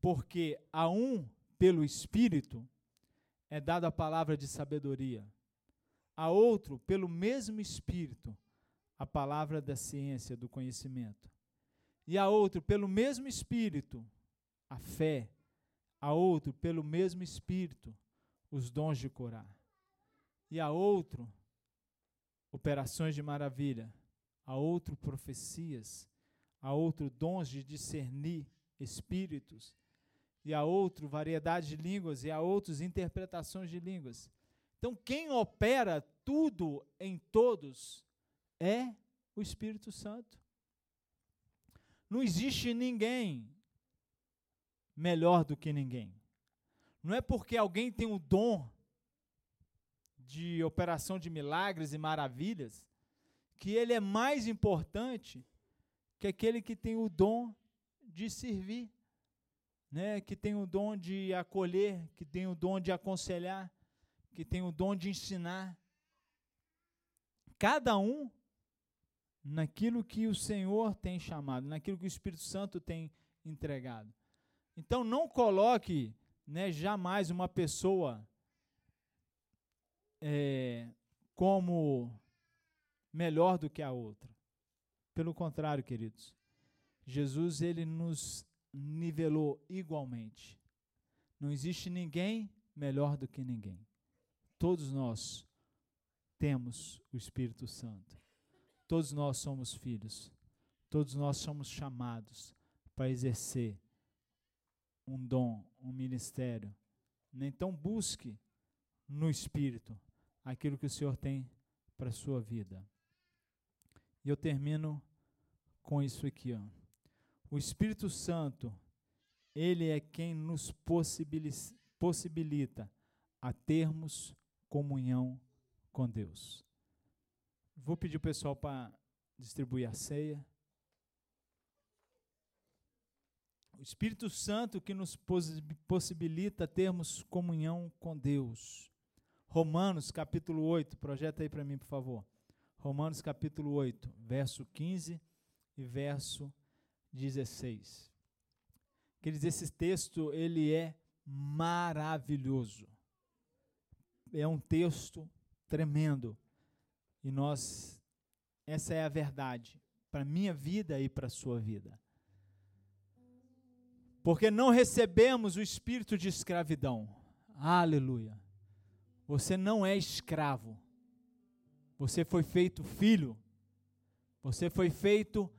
Porque a um, pelo Espírito, é dada a palavra de sabedoria, a outro, pelo mesmo Espírito, a palavra da ciência, do conhecimento, e a outro, pelo mesmo Espírito, a fé, a outro, pelo mesmo Espírito, os dons de curar, e a outro, operações de maravilha, a outro, profecias, a outro, dons de discernir espíritos, e a outro, variedade de línguas, e a outros, interpretações de línguas. Então, quem opera tudo em todos é o Espírito Santo. Não existe ninguém melhor do que ninguém. Não é porque alguém tem o dom de operação de milagres e maravilhas que ele é mais importante que aquele que tem o dom de servir, né? que tem o dom de acolher, que tem o dom de aconselhar, que tem o dom de ensinar. Cada um naquilo que o Senhor tem chamado, naquilo que o Espírito Santo tem entregado. Então não coloque né, jamais uma pessoa é, como melhor do que a outra. Pelo contrário, queridos, Jesus ele nos nivelou igualmente. Não existe ninguém melhor do que ninguém. Todos nós temos o Espírito Santo. Todos nós somos filhos. Todos nós somos chamados para exercer um dom, um ministério. Então busque no Espírito aquilo que o Senhor tem para a sua vida. E eu termino com isso aqui. Ó. O Espírito Santo, ele é quem nos possibilita a termos comunhão com Deus. Vou pedir o pessoal para distribuir a ceia. O Espírito Santo que nos possibilita termos comunhão com Deus. Romanos capítulo 8, projeta aí para mim, por favor. Romanos capítulo 8, verso 15 e verso 16. Quer dizer, esse texto ele é maravilhoso. É um texto tremendo. E nós essa é a verdade para minha vida e para sua vida. Porque não recebemos o espírito de escravidão. Aleluia você não é escravo. Você foi feito filho. Você foi feito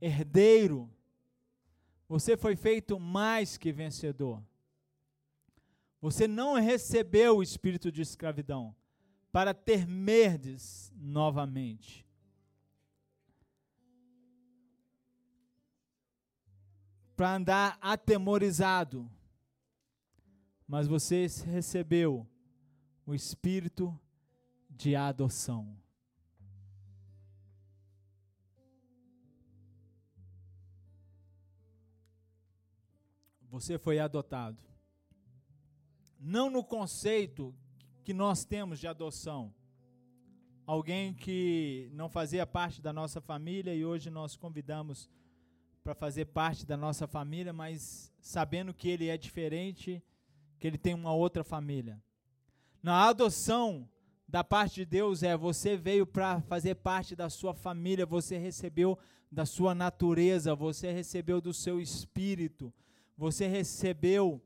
herdeiro. Você foi feito mais que vencedor. Você não recebeu o espírito de escravidão para temerdes novamente. Para andar atemorizado. Mas você recebeu o espírito de adoção. Você foi adotado. Não no conceito que nós temos de adoção. Alguém que não fazia parte da nossa família e hoje nós convidamos para fazer parte da nossa família, mas sabendo que ele é diferente, que ele tem uma outra família. Na adoção da parte de Deus é você veio para fazer parte da sua família, você recebeu da sua natureza, você recebeu do seu espírito, você recebeu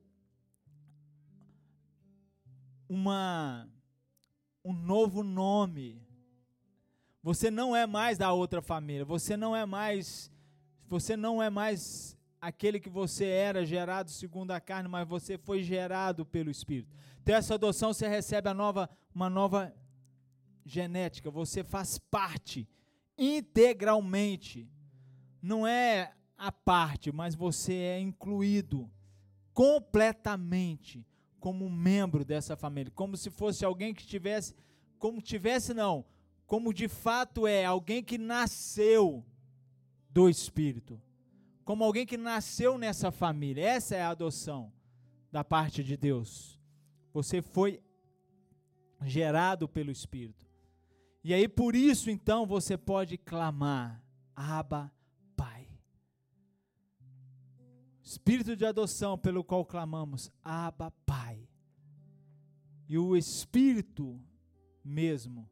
uma um novo nome. Você não é mais da outra família, você não é mais você não é mais aquele que você era gerado segundo a carne, mas você foi gerado pelo espírito. Então essa adoção você recebe a nova, uma nova genética, você faz parte integralmente. Não é a parte, mas você é incluído completamente como membro dessa família, como se fosse alguém que tivesse, como tivesse não, como de fato é alguém que nasceu do Espírito, como alguém que nasceu nessa família. Essa é a adoção da parte de Deus. Você foi gerado pelo Espírito. E aí por isso então você pode clamar: Abba, Pai. Espírito de adoção pelo qual clamamos: Abba, Pai. E o Espírito mesmo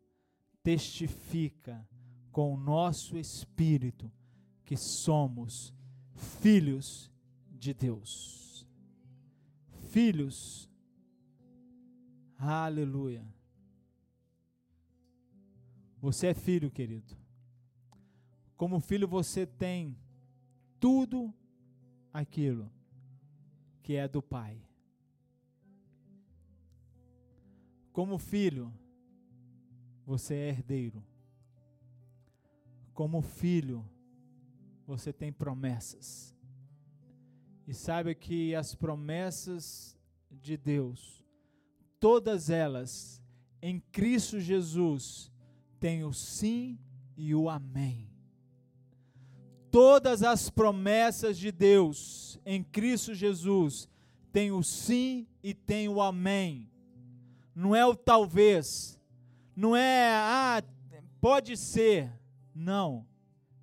testifica com o nosso espírito que somos filhos de Deus. Filhos. Aleluia. Você é filho, querido. Como filho, você tem tudo aquilo que é do Pai. Como filho, você é herdeiro. Como filho, você tem promessas. E saiba que as promessas de Deus, todas elas em Cristo Jesus, têm o sim e o amém. Todas as promessas de Deus em Cristo Jesus têm o sim e têm o amém. Não é o talvez, não é, ah, pode ser. Não.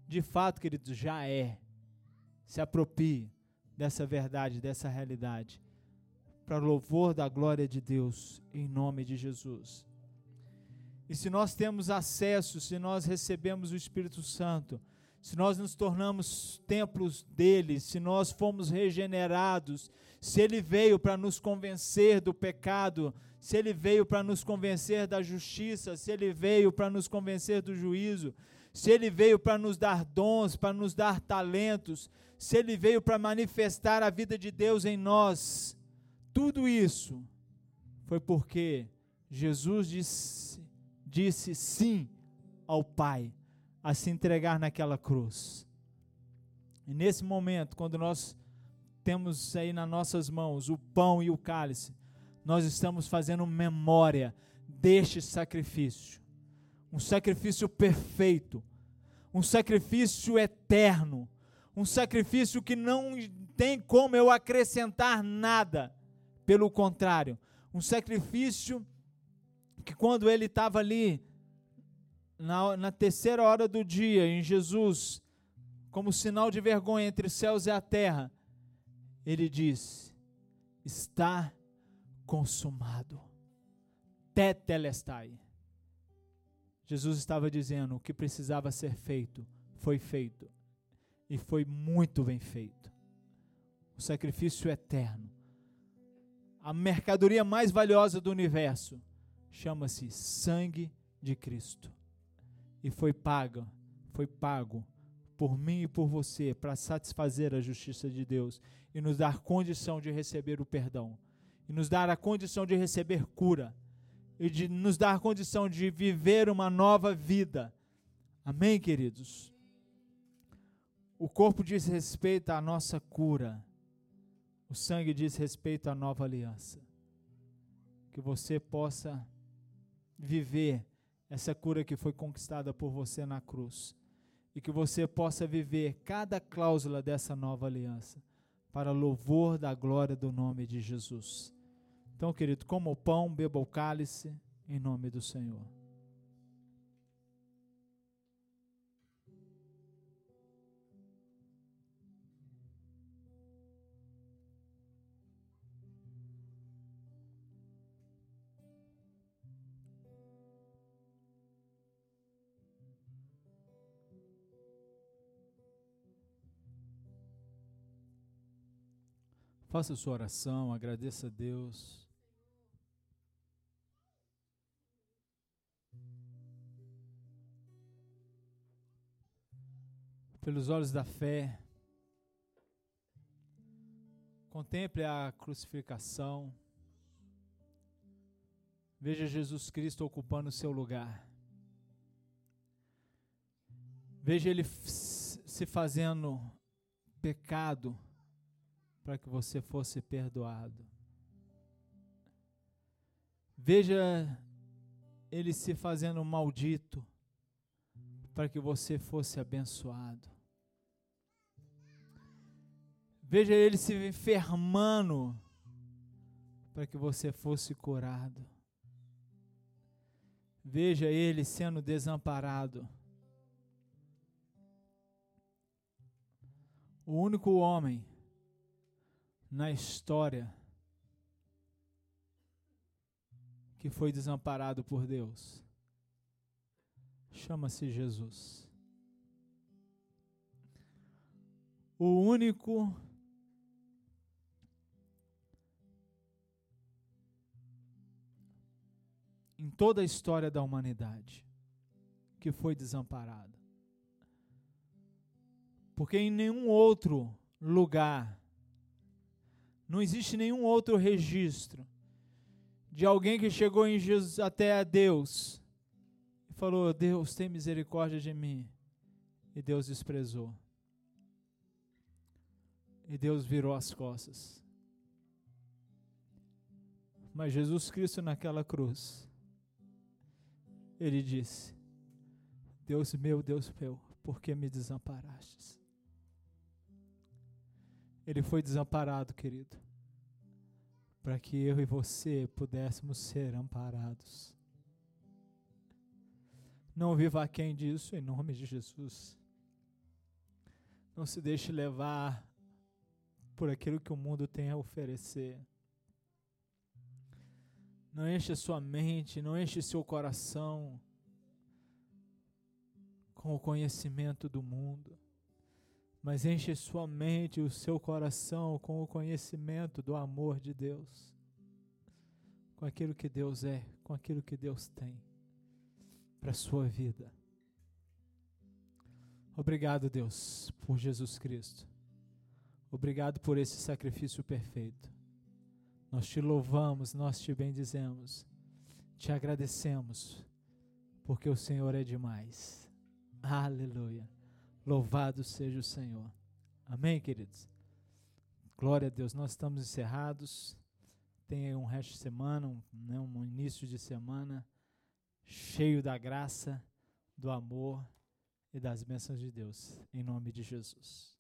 De fato, queridos, já é. Se aproprie dessa verdade, dessa realidade. Para louvor da glória de Deus, em nome de Jesus. E se nós temos acesso, se nós recebemos o Espírito Santo, se nós nos tornamos templos dele, se nós fomos regenerados, se ele veio para nos convencer do pecado, se ele veio para nos convencer da justiça, se ele veio para nos convencer do juízo, se ele veio para nos dar dons, para nos dar talentos, se ele veio para manifestar a vida de Deus em nós, tudo isso foi porque Jesus disse, disse sim ao Pai a se entregar naquela cruz. E nesse momento, quando nós temos aí nas nossas mãos o pão e o cálice, nós estamos fazendo memória deste sacrifício. Um sacrifício perfeito, um sacrifício eterno, um sacrifício que não tem como eu acrescentar nada, pelo contrário, um sacrifício que quando ele estava ali, na, na terceira hora do dia, em Jesus, como sinal de vergonha entre os céus e a terra, ele diz: Está consumado. Tetelestai. Jesus estava dizendo: o que precisava ser feito foi feito. E foi muito bem feito. O sacrifício eterno. A mercadoria mais valiosa do universo chama-se sangue de Cristo. E foi pago, foi pago por mim e por você para satisfazer a justiça de Deus e nos dar condição de receber o perdão e nos dar a condição de receber cura e de nos dar condição de viver uma nova vida. Amém, queridos? O corpo diz respeito à nossa cura, o sangue diz respeito à nova aliança. Que você possa viver essa cura que foi conquistada por você na cruz e que você possa viver cada cláusula dessa nova aliança para louvor da glória do nome de Jesus. Então, querido, coma o pão, beba o cálice, em nome do Senhor. Faça sua oração, agradeça a Deus. Pelos olhos da fé. Contemple a crucificação. Veja Jesus Cristo ocupando o seu lugar. Veja Ele se fazendo pecado para que você fosse perdoado. Veja ele se fazendo maldito para que você fosse abençoado. Veja ele se enfermando para que você fosse curado. Veja ele sendo desamparado. O único homem na história que foi desamparado por Deus chama-se Jesus. O único em toda a história da humanidade que foi desamparado. Porque em nenhum outro lugar, não existe nenhum outro registro de alguém que chegou em Jesus até a Deus e falou: Deus, tem misericórdia de mim. E Deus desprezou. E Deus virou as costas. Mas Jesus Cristo naquela cruz, ele disse: Deus meu, Deus meu, por que me desamparastes? Ele foi desamparado, querido, para que eu e você pudéssemos ser amparados. Não viva quem disso em nome de Jesus. Não se deixe levar por aquilo que o mundo tem a oferecer. Não enche sua mente, não enche seu coração com o conhecimento do mundo, mas enche sua mente e o seu coração com o conhecimento do amor de Deus, com aquilo que Deus é, com aquilo que Deus tem para a sua vida. Obrigado, Deus, por Jesus Cristo. Obrigado por esse sacrifício perfeito. Nós te louvamos, nós te bendizemos, te agradecemos, porque o Senhor é demais. Aleluia. Louvado seja o Senhor. Amém, queridos? Glória a Deus. Nós estamos encerrados. Tem um resto de semana, um, né, um início de semana cheio da graça, do amor e das bênçãos de Deus. Em nome de Jesus.